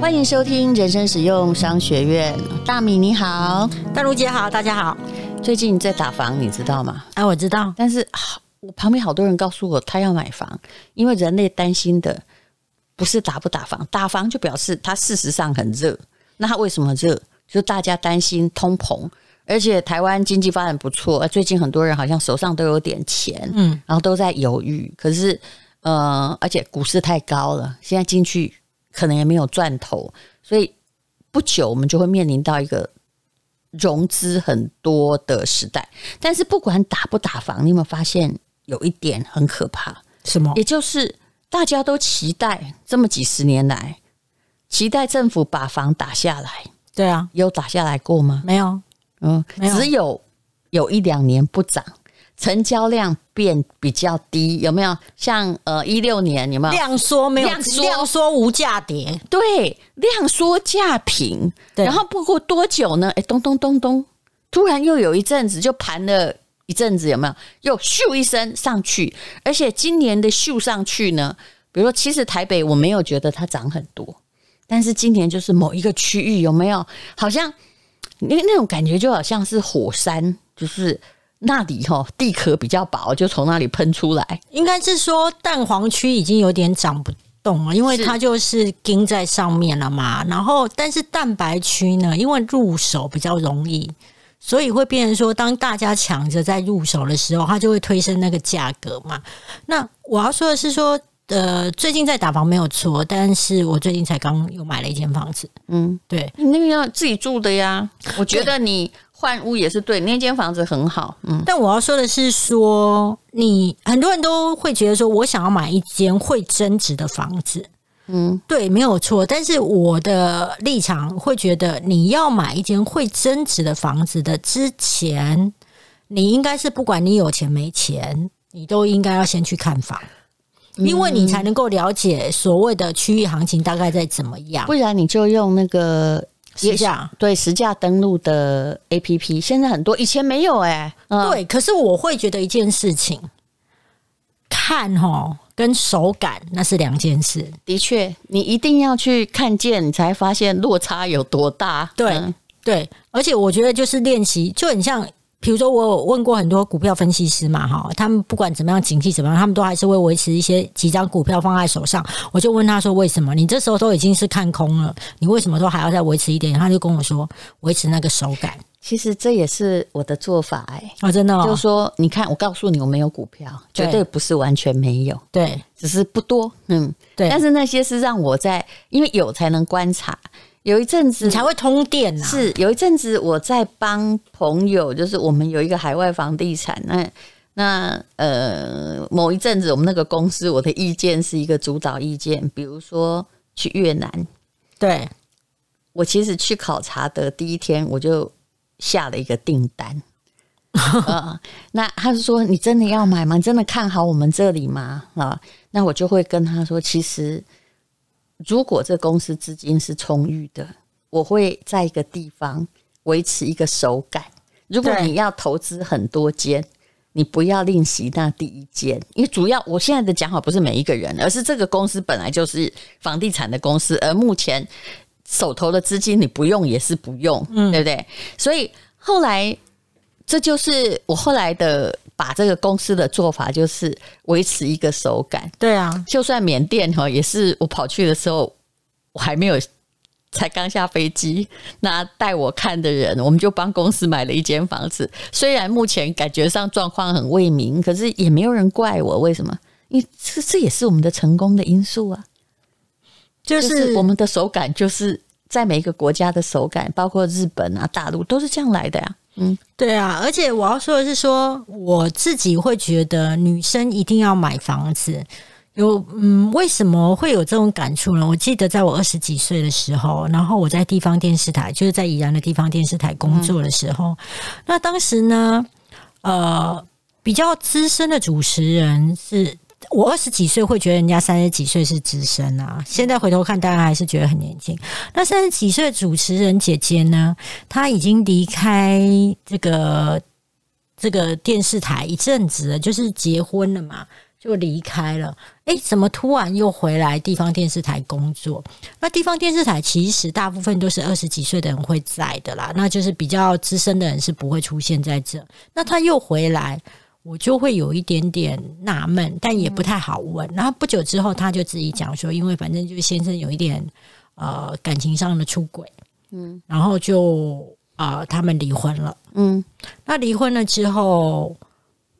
欢迎收听人生实用商学院。大米你好，大如姐好，大家好。最近在打房，你知道吗？啊，我知道。但是我旁边好多人告诉我，他要买房，因为人类担心的不是打不打房，打房就表示它事实上很热。那它为什么热？就大家担心通膨，而且台湾经济发展不错，最近很多人好像手上都有点钱，嗯，然后都在犹豫。可是，呃，而且股市太高了，现在进去可能也没有赚头，所以不久我们就会面临到一个融资很多的时代。但是不管打不打房，你有没有发现有一点很可怕？什么？也就是大家都期待这么几十年来，期待政府把房打下来。对啊，有打下来过吗？没有，嗯，有，只有有一两年不涨，成交量变比较低，有没有？像呃一六年有没有量缩？没有量缩，量缩无价跌，对，量缩价平。对，然后不过多久呢？哎，咚咚咚咚，突然又有一阵子就盘了一阵子，有没有？又咻一声上去，而且今年的咻上去呢，比如说，其实台北我没有觉得它涨很多。但是今年就是某一个区域有没有？好像那那种感觉就好像是火山，就是那里哈地壳比较薄，就从那里喷出来。应该是说蛋黄区已经有点长不动了，因为它就是钉在上面了嘛。然后，但是蛋白区呢，因为入手比较容易，所以会变成说，当大家抢着在入手的时候，它就会推升那个价格嘛。那我要说的是说。呃，最近在打房没有错，但是我最近才刚又买了一间房子。嗯，对，你那个要自己住的呀。我觉得你换屋也是对，那间房子很好。嗯，但我要说的是说，说你很多人都会觉得说我想要买一间会增值的房子。嗯，对，没有错。但是我的立场会觉得，你要买一间会增值的房子的之前，你应该是不管你有钱没钱，你都应该要先去看房。因为你才能够了解所谓的区域行情大概在怎么样，不然你就用那个实价对实价登录的 APP，现在很多，以前没有哎、欸，嗯、对。可是我会觉得一件事情，看哦跟手感那是两件事。的确，你一定要去看见，你才发现落差有多大。对、嗯、对，而且我觉得就是练习，就很像。比如说，我有问过很多股票分析师嘛，哈，他们不管怎么样，景气怎么样，他们都还是会维持一些几张股票放在手上。我就问他说：“为什么？你这时候都已经是看空了，你为什么都还要再维持一点？”他就跟我说：“维持那个手感。”其实这也是我的做法哎、欸，啊、哦，真的、哦，就是说，你看，我告诉你，我没有股票，对绝对不是完全没有，对，只是不多，嗯，对。但是那些是让我在，因为有才能观察。有一阵子你才会通电呐、啊，是有一阵子我在帮朋友，就是我们有一个海外房地产，那那呃某一阵子我们那个公司，我的意见是一个主导意见，比如说去越南，对，我其实去考察的第一天我就下了一个订单，呃，那他是说你真的要买吗？你真的看好我们这里吗？啊，那我就会跟他说，其实。如果这公司资金是充裕的，我会在一个地方维持一个手感。如果你要投资很多间，你不要吝惜那第一间，因为主要我现在的讲法不是每一个人，而是这个公司本来就是房地产的公司，而目前手头的资金你不用也是不用，嗯，对不对？所以后来这就是我后来的。把这个公司的做法就是维持一个手感，对啊，就算缅甸哈也是我跑去的时候，我还没有才刚下飞机，那带我看的人，我们就帮公司买了一间房子。虽然目前感觉上状况很未明，可是也没有人怪我，为什么？因为这这也是我们的成功的因素啊，就是，就是我们的手感，就是在每一个国家的手感，包括日本啊、大陆都是这样来的呀、啊。嗯，对啊，而且我要说的是说，说我自己会觉得女生一定要买房子。有嗯，为什么会有这种感触呢？我记得在我二十几岁的时候，然后我在地方电视台，就是在宜兰的地方电视台工作的时候，嗯、那当时呢，呃，比较资深的主持人是。我二十几岁会觉得人家三十几岁是资深啊，现在回头看，当然还是觉得很年轻。那三十几岁的主持人姐姐呢，她已经离开这个这个电视台一阵子了，就是结婚了嘛。就离开了。哎，怎么突然又回来地方电视台工作？那地方电视台其实大部分都是二十几岁的人会在的啦，那就是比较资深的人是不会出现在这。那他又回来，我就会有一点点纳闷，但也不太好问。然后不久之后，他就自己讲说，因为反正就是先生有一点呃感情上的出轨，嗯，然后就啊、呃、他们离婚了，嗯，那离婚了之后。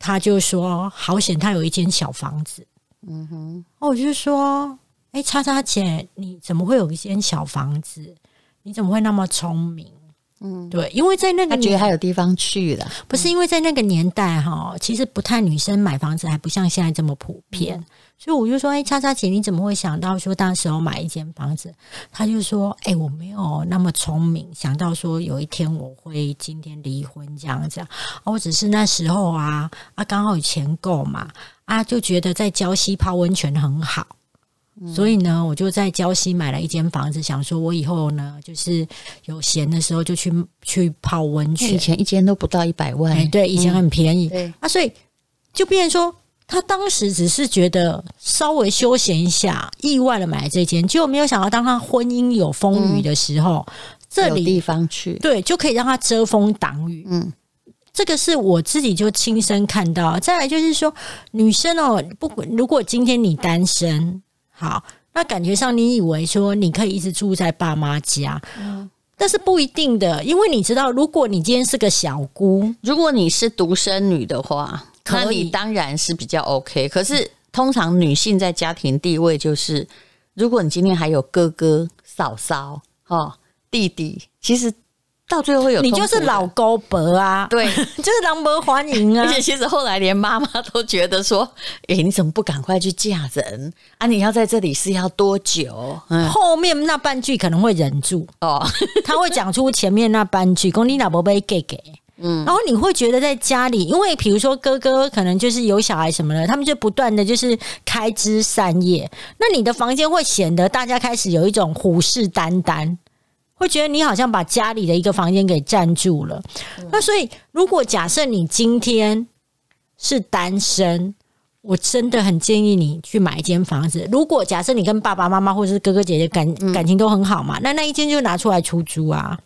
他就说：“好险，他有一间小房子。”嗯哼，我就说：“哎，叉叉姐，你怎么会有一间小房子？你怎么会那么聪明？”嗯，对，因为在那个他觉得还有地方去了，不是因为在那个年代哈，其实不太女生买房子还不像现在这么普遍。嗯所以我就说，哎，叉叉姐，你怎么会想到说当时候买一间房子？他就说，哎，我没有那么聪明，想到说有一天我会今天离婚这样子啊。我只是那时候啊啊，刚好有钱够嘛啊，就觉得在礁溪泡温泉很好，嗯、所以呢，我就在礁溪买了一间房子，想说我以后呢，就是有闲的时候就去去泡温泉。以前一间都不到一百万，哎，对，以前很便宜。嗯、对啊，所以就变成说。他当时只是觉得稍微休闲一下，意外的买了这间，结果没有想到，当他婚姻有风雨的时候，嗯、这里地方去，对，就可以让他遮风挡雨。嗯，这个是我自己就亲身看到。再来就是说，女生哦，不管如果今天你单身，好，那感觉上你以为说你可以一直住在爸妈家，嗯，但是不一定的，因为你知道，如果你今天是个小姑，如果你是独生女的话。那你当然是比较 OK，可是通常女性在家庭地位就是，如果你今天还有哥哥、嫂嫂、哦、弟弟，其实到最后会有你就是老姑婆啊，对，就是狼婆欢迎啊。而 且其实后来连妈妈都觉得说，哎，你怎么不赶快去嫁人？啊？你要在这里是要多久？嗯，后面那半句可能会忍住。哦，他会讲出前面那半句，公你老婆被给给。嗯，然后你会觉得在家里，因为比如说哥哥可能就是有小孩什么的，他们就不断的就是开枝散叶，那你的房间会显得大家开始有一种虎视眈眈，会觉得你好像把家里的一个房间给占住了。嗯、那所以，如果假设你今天是单身，我真的很建议你去买一间房子。如果假设你跟爸爸妈妈或者是哥哥姐姐感感情都很好嘛，那那一间就拿出来出租啊。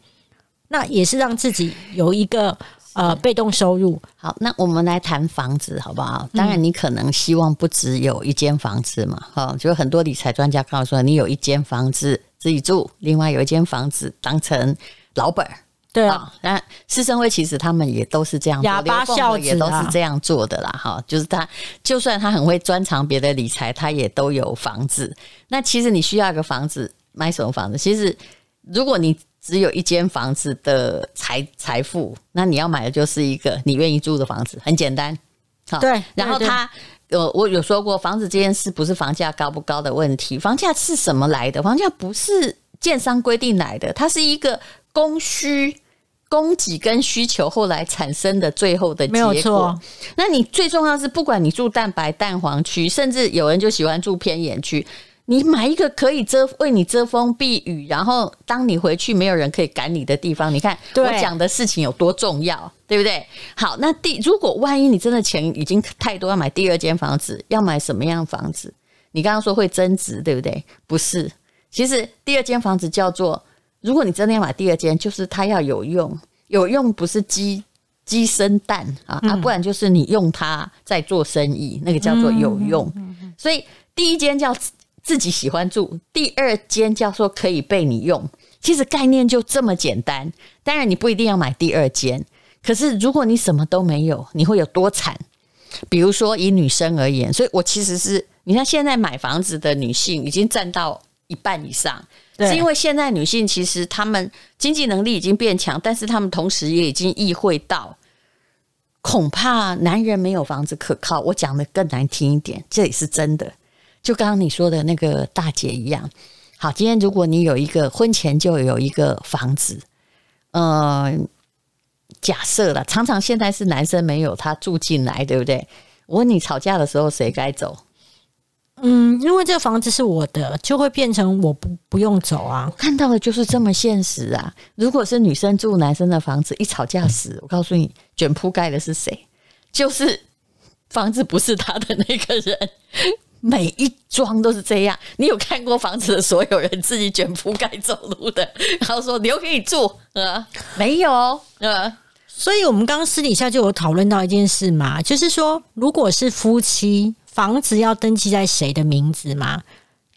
那也是让自己有一个呃被动收入。好，那我们来谈房子好不好？当然，你可能希望不只有一间房子嘛，哈、嗯，就很多理财专家告诉说，你有一间房子自己住，另外有一间房子当成老本。对啊，那师生会其实他们也都是这样，哑巴孝子也都是这样做的啦，哈，就是他就算他很会专长别的理财，他也都有房子。那其实你需要一个房子，买什么房子？其实如果你只有一间房子的财财富，那你要买的就是一个你愿意住的房子，很简单。好，对。然后他，有我有说过，房子这件事不是房价高不高的问题，房价是什么来的？房价不是建商规定来的，它是一个供需、供给跟需求后来产生的最后的结果。没有错。那你最重要是，不管你住蛋白、蛋黄区，甚至有人就喜欢住偏远区。你买一个可以遮为你遮风避雨，然后当你回去没有人可以赶你的地方，你看我讲的事情有多重要，对不对？好，那第如果万一你真的钱已经太多，要买第二间房子，要买什么样房子？你刚刚说会增值，对不对？不是，其实第二间房子叫做，如果你真的要买第二间，就是它要有用，有用不是鸡鸡生蛋啊，啊，不然就是你用它在做生意，那个叫做有用。所以第一间叫。自己喜欢住，第二间叫做可以被你用，其实概念就这么简单。当然你不一定要买第二间，可是如果你什么都没有，你会有多惨？比如说以女生而言，所以我其实是你看现在买房子的女性已经占到一半以上，对是因为现在女性其实她们经济能力已经变强，但是她们同时也已经意会到，恐怕男人没有房子可靠。我讲的更难听一点，这也是真的。就刚刚你说的那个大姐一样，好，今天如果你有一个婚前就有一个房子，呃，假设了，常常现在是男生没有他住进来，对不对？我问你，吵架的时候谁该走？嗯，因为这个房子是我的，就会变成我不不用走啊。我看到的就是这么现实啊！如果是女生住男生的房子，一吵架死，我告诉你，卷铺盖的是谁？就是。房子不是他的那个人，每一桩都是这样。你有看过房子的所有人自己卷铺盖走路的，然后说留给你住？呃，没有，呃，所以我们刚刚私底下就有讨论到一件事嘛，就是说，如果是夫妻，房子要登记在谁的名字嘛？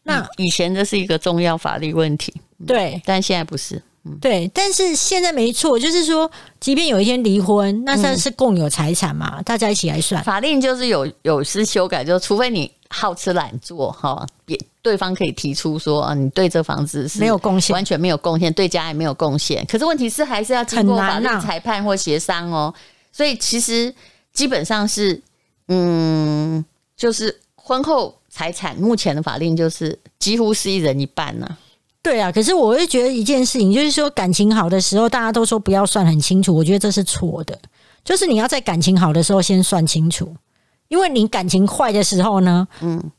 那、嗯、以前这是一个重要法律问题，对，但现在不是。对，但是现在没错，就是说，即便有一天离婚，那算是共有财产嘛，嗯、大家一起来算。法令就是有有失修改，就除非你好吃懒做哈，也对方可以提出说啊，你对这房子是没有贡献，完全没有贡献，对家也没有贡献。可是问题是还是要经过法律裁判或协商哦。所以其实基本上是，嗯，就是婚后财产目前的法令就是几乎是一人一半呢、啊。对啊，可是我会觉得一件事情，就是说感情好的时候，大家都说不要算很清楚，我觉得这是错的。就是你要在感情好的时候先算清楚，因为你感情坏的时候呢，嗯，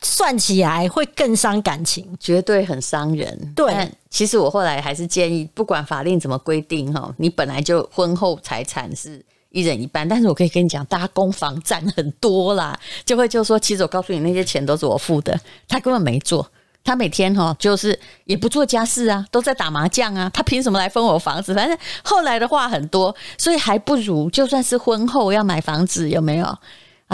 算起来会更伤感情，绝对很伤人。对，其实我后来还是建议，不管法令怎么规定哈，你本来就婚后财产是一人一半，但是我可以跟你讲，大家攻防战很多啦，就会就说，其实我告诉你，那些钱都是我付的，他根本没做。他每天哈就是也不做家事啊，都在打麻将啊。他凭什么来分我房子？反正后来的话很多，所以还不如就算是婚后要买房子，有没有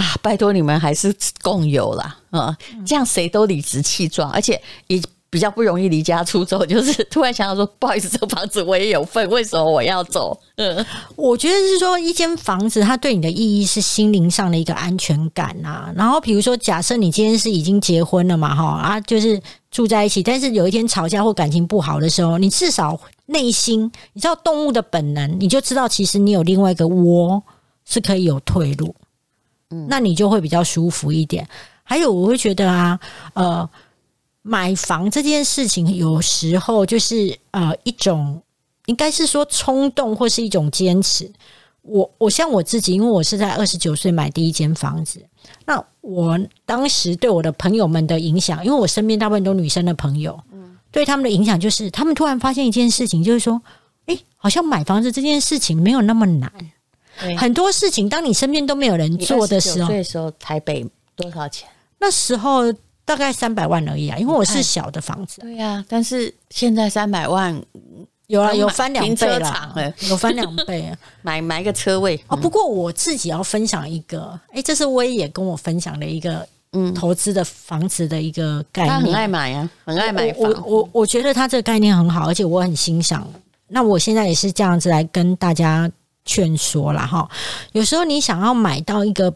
啊？拜托你们还是共有啦啊，这样谁都理直气壮，而且也。比较不容易离家出走，就是突然想到说，不好意思，这房子我也有份，为什么我要走？嗯，我觉得是说，一间房子它对你的意义是心灵上的一个安全感啊。然后比如说，假设你今天是已经结婚了嘛，哈啊，就是住在一起，但是有一天吵架或感情不好的时候，你至少内心，你知道动物的本能，你就知道其实你有另外一个窝是可以有退路，嗯，那你就会比较舒服一点。还有，我会觉得啊，呃。买房这件事情，有时候就是呃一种，应该是说冲动或是一种坚持。我我像我自己，因为我是在二十九岁买第一间房子，那我当时对我的朋友们的影响，因为我身边大部分都女生的朋友，嗯，对他们的影响就是，他们突然发现一件事情，就是说，诶，好像买房子这件事情没有那么难。很多事情，当你身边都没有人做的时候，那时候台北多少钱？那时候。大概三百万而已啊，因为我是小的房子。对呀、啊，但是现在三百万有啊，有翻两倍了，有翻两倍啊，买买个车位哦。不过我自己要分享一个，哎，这是威也跟我分享的一个嗯投资的房子的一个概念。他很爱买啊，很爱买房。我我我觉得他这个概念很好，而且我很欣赏。那我现在也是这样子来跟大家劝说了哈。有时候你想要买到一个。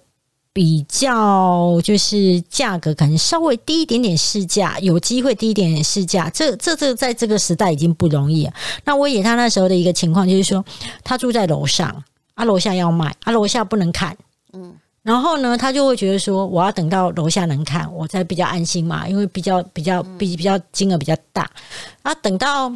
比较就是价格可能稍微低一点点市价，有机会低一点点市价，这这这在这个时代已经不容易了。那我也他那时候的一个情况就是说，他住在楼上，啊楼下要卖，啊楼下不能看，嗯，然后呢，他就会觉得说，我要等到楼下能看，我才比较安心嘛，因为比较比较比比较金额比较大，啊等到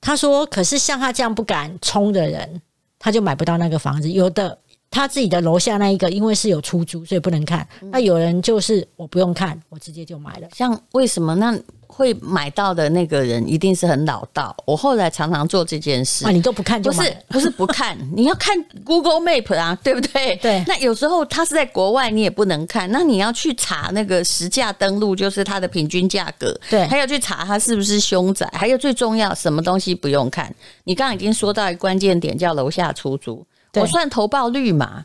他说，可是像他这样不敢冲的人，他就买不到那个房子，有的。他自己的楼下那一个，因为是有出租，所以不能看。那有人就是我不用看，我直接就买了。像为什么那会买到的那个人一定是很老道？我后来常常做这件事。啊，你都不看就是，不是不看，你要看 Google Map 啊，对不对？对。那有时候他是在国外，你也不能看。那你要去查那个实价登录，就是它的平均价格。对。还要去查它是不是凶宅。还有最重要，什么东西不用看？你刚刚已经说到一个关键点，叫楼下出租。我算投报率嘛.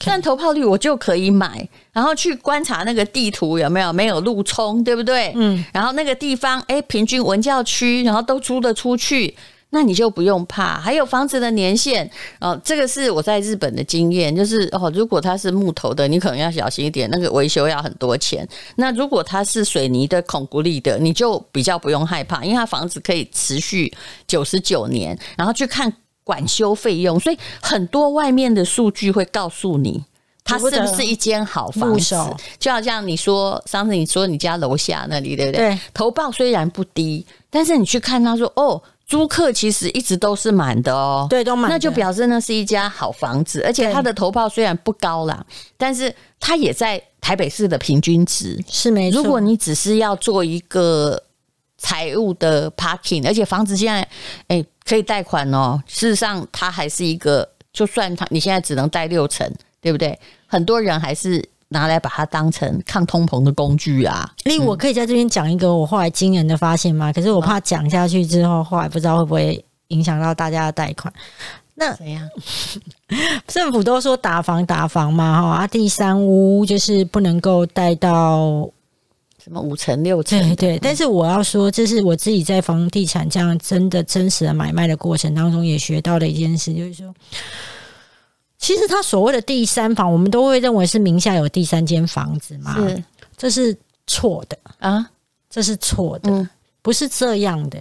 算投报率我就可以买，然后去观察那个地图有没有没有路冲，对不对？嗯，然后那个地方哎，平均文教区，然后都租得出去，那你就不用怕。还有房子的年限哦，这个是我在日本的经验，就是哦，如果它是木头的，你可能要小心一点，那个维修要很多钱。那如果它是水泥的、孔骨力的，你就比较不用害怕，因为它房子可以持续九十九年，然后去看。管修费用，所以很多外面的数据会告诉你，它是不是一间好房子。就好像你说上次你说你家楼下那里，对不对？对。投报虽然不低，但是你去看他说哦，租客其实一直都是满的哦，对，都满，那就表示那是一家好房子，而且它的投报虽然不高啦，但是它也在台北市的平均值是没错。如果你只是要做一个。财务的 parking，而且房子现在哎、欸、可以贷款哦。事实上，它还是一个，就算它你现在只能贷六成，对不对？很多人还是拿来把它当成抗通膨的工具啊。所以我可以在这边讲一个我后来惊人的发现吗？可是我怕讲下去之后，后来不知道会不会影响到大家的贷款。那怎样？政府都说打房打房嘛，哈啊，第三屋就是不能够贷到什么五成六成，对对。但是我要说，这是我自己在房地产这样真的真实的买卖的过程当中也学到的一件事，就是说，其实他所谓的第三房，我们都会认为是名下有第三间房子嘛，是，这是错的。啊，这是错的，嗯，不是这样的。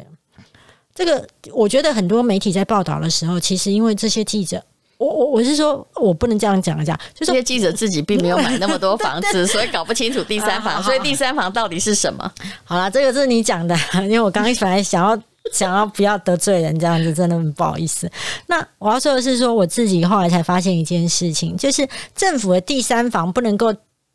这个我觉得很多媒体在报道的时候，其实因为这些记者，我我我是说，我不能这样讲一下，就是这些记者自己并没有买那么多房子，所以搞不清楚第三房。所以第三房到底是什么？好了，这个是你讲的，因为我刚刚本来想要想要不要得罪人，这样子真的很不好意思。那我要说的是，说我自己后来才发现一件事情，就是政府的第三房不能够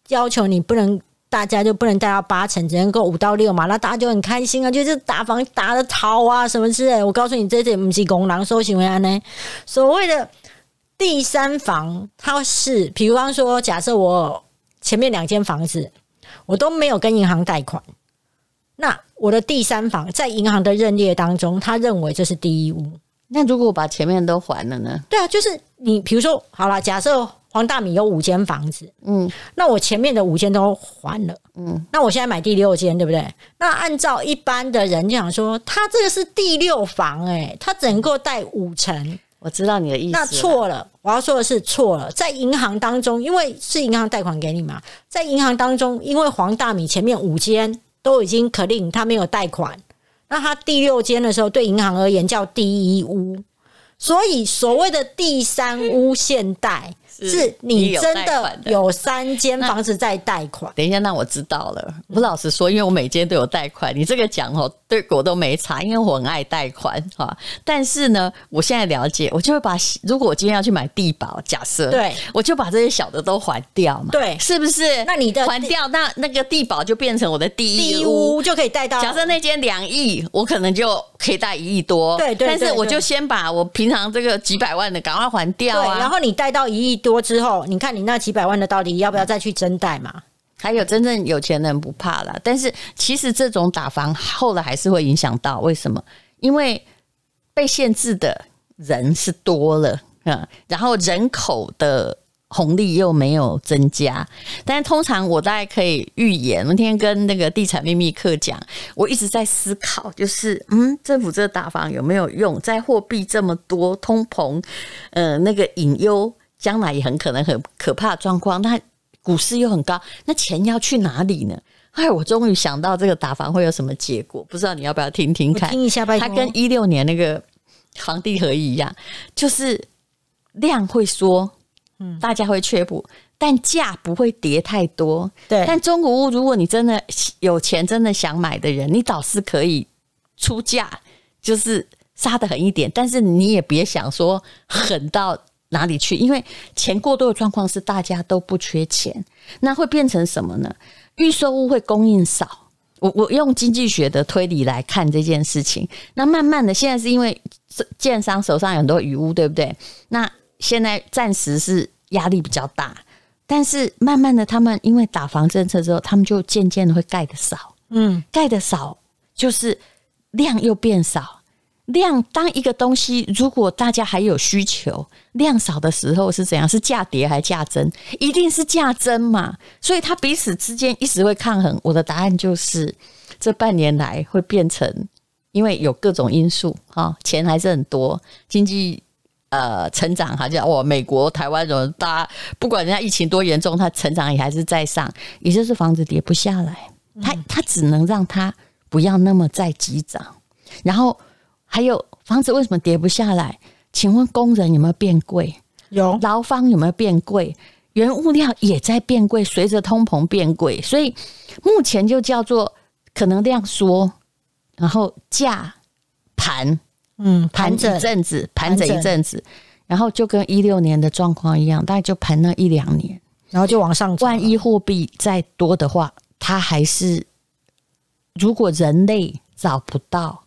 要求你不能。大家就不能贷到八成，只能够五到六嘛，那大家就很开心啊，就是打房打的逃啊，什么之类。我告诉你，这这不是公狼收行为案呢。所谓的第三房，它是，比方说，假设我前面两间房子我都没有跟银行贷款，那我的第三房在银行的认列当中，他认为这是第一屋。那如果我把前面都还了呢？对啊，就是你，比如说，好了，假设。黄大米有五间房子，嗯，那我前面的五间都还了，嗯，那我现在买第六间，对不对？那按照一般的人就想说，他这个是第六房，欸，诶，他只能够贷五成。我知道你的意思。那错了，我要说的是错了，在银行当中，因为是银行贷款给你嘛，在银行当中，因为黄大米前面五间都已经可令他没有贷款，那他第六间的时候，对银行而言叫第一屋，所以所谓的第三屋现贷。是你真的有三间房子在贷款？等一下，那我知道了。我老实说，因为我每间都有贷款，你这个讲哦，对我都没查，因为我很爱贷款哈。但是呢，我现在了解，我就会把如果我今天要去买地保，假设对，我就把这些小的都还掉嘛，对，是不是？那你的还掉，那那个地保就变成我的第一屋，就可以贷到。假设那间两亿，我可能就可以贷一亿多，对对。但是我就先把我平常这个几百万的赶快还掉啊，然后你贷到一亿多。之后，你看你那几百万的到底要不要再去增贷嘛？还有真正有钱人不怕啦，但是其实这种打房后来还是会影响到，为什么？因为被限制的人是多了，嗯，然后人口的红利又没有增加。但通常我大概可以预言，那天跟那个地产秘密课讲，我一直在思考，就是嗯，政府这个打房有没有用？在货币这么多通膨，呃，那个隐忧。将来也很可能很可怕的状况，那股市又很高，那钱要去哪里呢？哎，我终于想到这个打房会有什么结果，不知道你要不要听听看？听一下吧。它跟一六年那个房地合一一样，就是量会缩，嗯，大家会缺补，但价不会跌太多。对，但中古屋，如果你真的有钱，真的想买的人，你倒是可以出价，就是杀的狠一点，但是你也别想说狠到。哪里去？因为钱过多的状况是大家都不缺钱，那会变成什么呢？预售物会供应少。我我用经济学的推理来看这件事情。那慢慢的，现在是因为建商手上有很多余屋，对不对？那现在暂时是压力比较大，但是慢慢的，他们因为打房政策之后，他们就渐渐的会盖的少。嗯，盖的少就是量又变少。量当一个东西，如果大家还有需求，量少的时候是怎样？是价跌还是价增？一定是价增嘛。所以它彼此之间一直会抗衡。我的答案就是，这半年来会变成，因为有各种因素哈，钱还是很多，经济呃成长好像哇，美国、台湾人大家不管人家疫情多严重，它成长也还是在上，也就是房子跌不下来，它它只能让它不要那么再急涨，然后。还有房子为什么跌不下来？请问工人有没有变贵？有，劳方有没有变贵？原物料也在变贵，随着通膨变贵，所以目前就叫做可能量缩，然后价盘，嗯，盘整一阵子，盘整一阵子，然后就跟一六年的状况一样，大概就盘那一两年，然后就往上。万一货币再多的话，它还是如果人类找不到。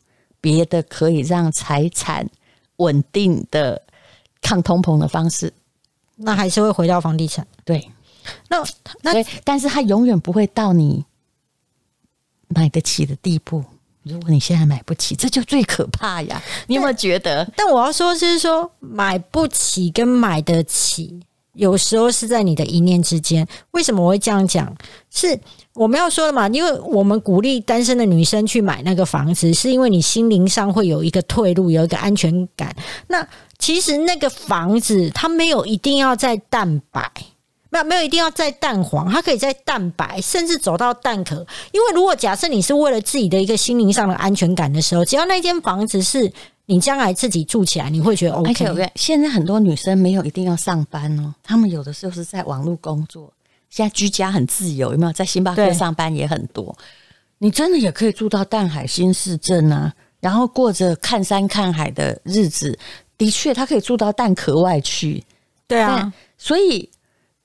别的可以让财产稳定的抗通膨的方式，那还是会回到房地产。对，那那但是它永远不会到你买得起的地步。如果你现在买不起，这就最可怕呀！你有没有觉得？但我要说，就是说买不起跟买得起，有时候是在你的一念之间。为什么我会这样讲？是我们要说的嘛？因为我们鼓励单身的女生去买那个房子，是因为你心灵上会有一个退路，有一个安全感。那其实那个房子，它没有一定要在蛋白。那没有一定要在蛋黄，它可以在蛋白，甚至走到蛋壳。因为如果假设你是为了自己的一个心灵上的安全感的时候，只要那间房子是你将来自己住起来，你会觉得 OK。而且现在很多女生没有一定要上班哦，她们有的时候是在网络工作。现在居家很自由，有没有？在星巴克上班也很多。你真的也可以住到淡海新市镇啊，然后过着看山看海的日子。的确，她可以住到蛋壳外去。对啊，所以。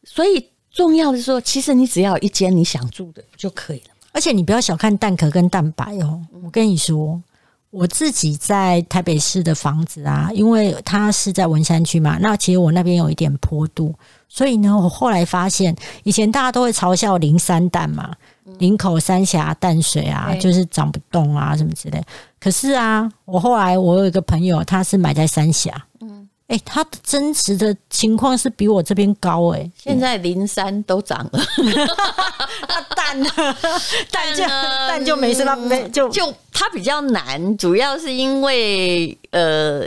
所以重要的是说，其实你只要有一间你想住的就可以了。而且你不要小看蛋壳跟蛋白哦。我跟你说，我自己在台北市的房子啊，因为它是在文山区嘛，那其实我那边有一点坡度，所以呢，我后来发现，以前大家都会嘲笑林三淡嘛，林口三峡淡水啊，就是涨不动啊什么之类。可是啊，我后来我有一个朋友，他是买在三峡。哎、欸，它的真实的情况是比我这边高哎、欸，现在零三都涨了，那 蛋呢？蛋就蛋就没事了，没就就它比较难，主要是因为呃，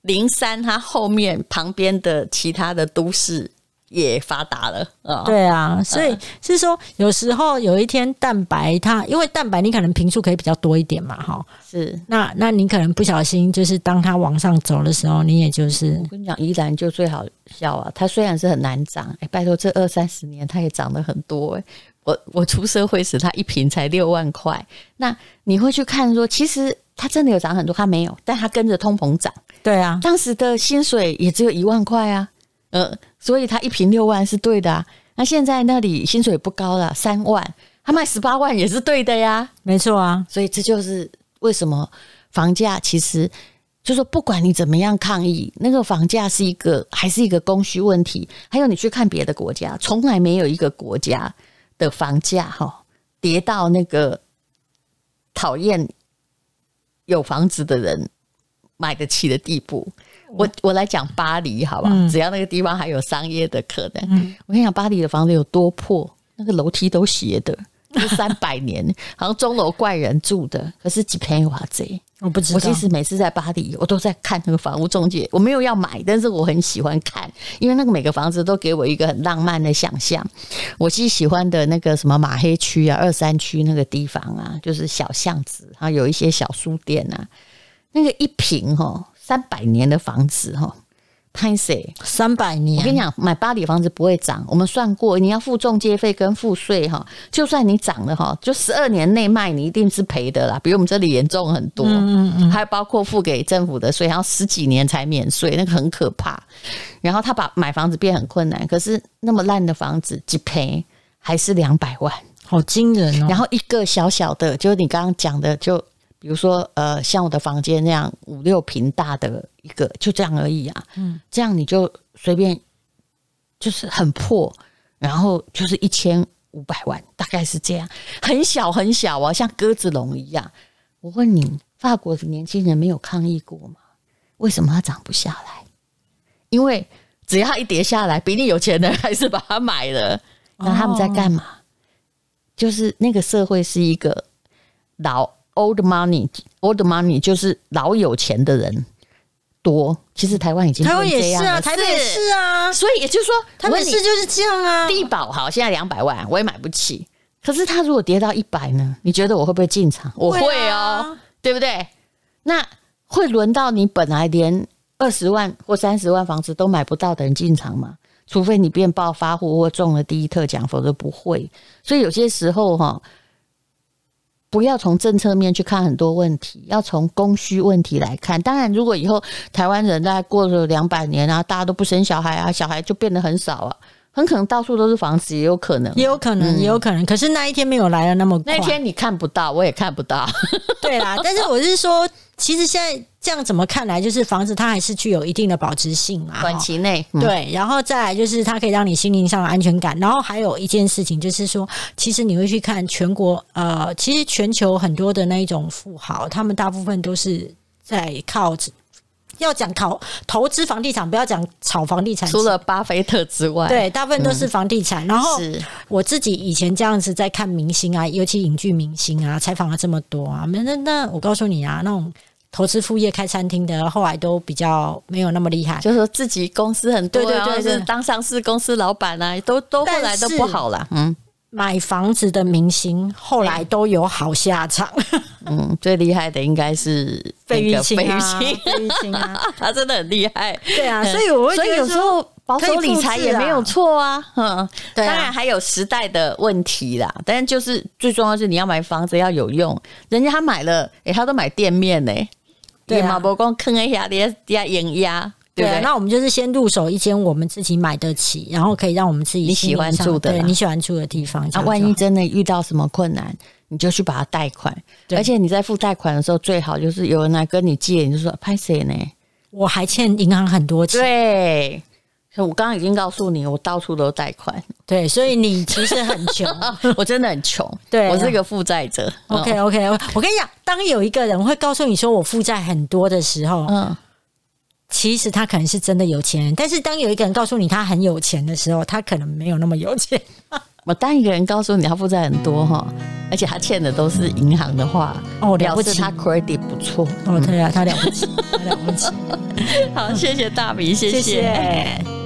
零三它后面旁边的其他的都市。也发达了啊！对啊，所以是说，有时候有一天蛋白它，因为蛋白你可能频数可以比较多一点嘛，哈，是。那那你可能不小心，就是当它往上走的时候，你也就是我跟你讲，依然就最好笑啊！它虽然是很难涨，哎，拜托这二三十年它也涨得很多哎。我我出社会时，它一瓶才六万块。那你会去看说，其实它真的有涨很多，它没有，但它跟着通膨涨。对啊，当时的薪水也只有一万块啊。呃，所以他一瓶六万是对的啊。那现在那里薪水不高了，三万，他卖十八万也是对的呀，没错啊。所以这就是为什么房价其实就说，不管你怎么样抗议，那个房价是一个还是一个供需问题。还有你去看别的国家，从来没有一个国家的房价哈跌到那个讨厌有房子的人买得起的地步。我我来讲巴黎，好吧？嗯、只要那个地方还有商业的可能，嗯、我跟你讲，巴黎的房子有多破，那个楼梯都斜的，就三百年，好像钟楼怪人住的。可是几便宜哇贼，我不知道。我其实每次在巴黎，我都在看那个房屋中介，我没有要买，但是我很喜欢看，因为那个每个房子都给我一个很浪漫的想象。我其实喜欢的那个什么马黑区啊、二三区那个地方啊，就是小巷子，然后有一些小书店啊，那个一平哦。三百年的房子哈，拍谁？三百年，我跟你讲，买巴黎房子不会涨。我们算过，你要付中介费跟付税哈，就算你涨了哈，就十二年内卖，你一定是赔的啦。比我们这里严重很多，嗯嗯，还包括付给政府的税，然后十几年才免税，那个很可怕。然后他把买房子变很困难，可是那么烂的房子，几赔还是两百万，好惊人哦。然后一个小小的，就是你刚刚讲的，就。比如说，呃，像我的房间那样五六平大的一个，就这样而已啊。嗯，这样你就随便，就是很破，然后就是一千五百万，大概是这样，很小很小啊，像鸽子笼一样。我问你，法国的年轻人没有抗议过吗？为什么它涨不下来？因为只要一跌下来，比你有钱的人还是把它买了。那他们在干嘛？就是那个社会是一个老。Old money, old money 就是老有钱的人多。其实台湾已经台湾也是啊，台北也是啊。所以也就是说，台北市就是这样啊。地保好，现在两百万我也买不起。可是它如果跌到一百呢？你觉得我会不会进场？我会哦，对不对？那会轮到你本来连二十万或三十万房子都买不到的人进场吗？除非你变暴发户或中了第一特奖，否则不会。所以有些时候哈。不要从政策面去看很多问题，要从供需问题来看。当然，如果以后台湾人大概过了两百年啊，大家都不生小孩啊，小孩就变得很少啊，很可能到处都是房子，也有可能，也有可能，也有可能。可是那一天没有来的那么快，那一天你看不到，我也看不到。对 啦，但是我是说，其实现在这样怎么看来，就是房子它还是具有一定的保值性嘛，短期内、嗯、对，然后再来就是它可以让你心灵上的安全感。然后还有一件事情就是说，其实你会去看全国，呃，其实全球很多的那一种富豪，他们大部分都是在靠，要讲靠投资房地产，不要讲炒房地产。除了巴菲特之外，对，大部分都是房地产。嗯、然后我自己以前这样子在看明星啊，尤其影剧明星啊，采访了这么多啊，那那那我告诉你啊，那种。投资副业开餐厅的，后来都比较没有那么厉害，就是说自己公司很多，对对对，是当上市公司老板啊，都都后来都不好了。嗯，买房子的明星后来都有好下场。嗯，最厉害的应该是费玉清啊，费玉清啊，他真的很厉害。对啊，所以我会觉得所以有时候保守理财也没有错啊。嗯，对啊，当然还有时代的问题啦，但是就是最重要是你要买房子要有用。人家他买了，哎，他都买店面呢。对嘛，不光坑一下，底下底下压压，对？那我们就是先入手一间我们自己买得起，然后可以让我们自己你喜欢住的，对你喜欢住的地方。那万一真的遇到什么困难，你就去把它贷款。而且你在付贷款的时候，最好就是有人来跟你借，你就说拍谁呢？我还欠银行很多钱。对。我刚刚已经告诉你，我到处都贷款，对，所以你其实很穷，我真的很穷，对，我是一个负债者。OK OK，我跟你讲，当有一个人会告诉你说我负债很多的时候，嗯，其实他可能是真的有钱，但是当有一个人告诉你他很有钱的时候，他可能没有那么有钱。我当一个人告诉你他负债很多哈，而且他欠的都是银行的话，哦，了不起，他 credit 不错，哦，对啊，他了不起，他了不起。好，谢谢大米，谢谢。谢谢。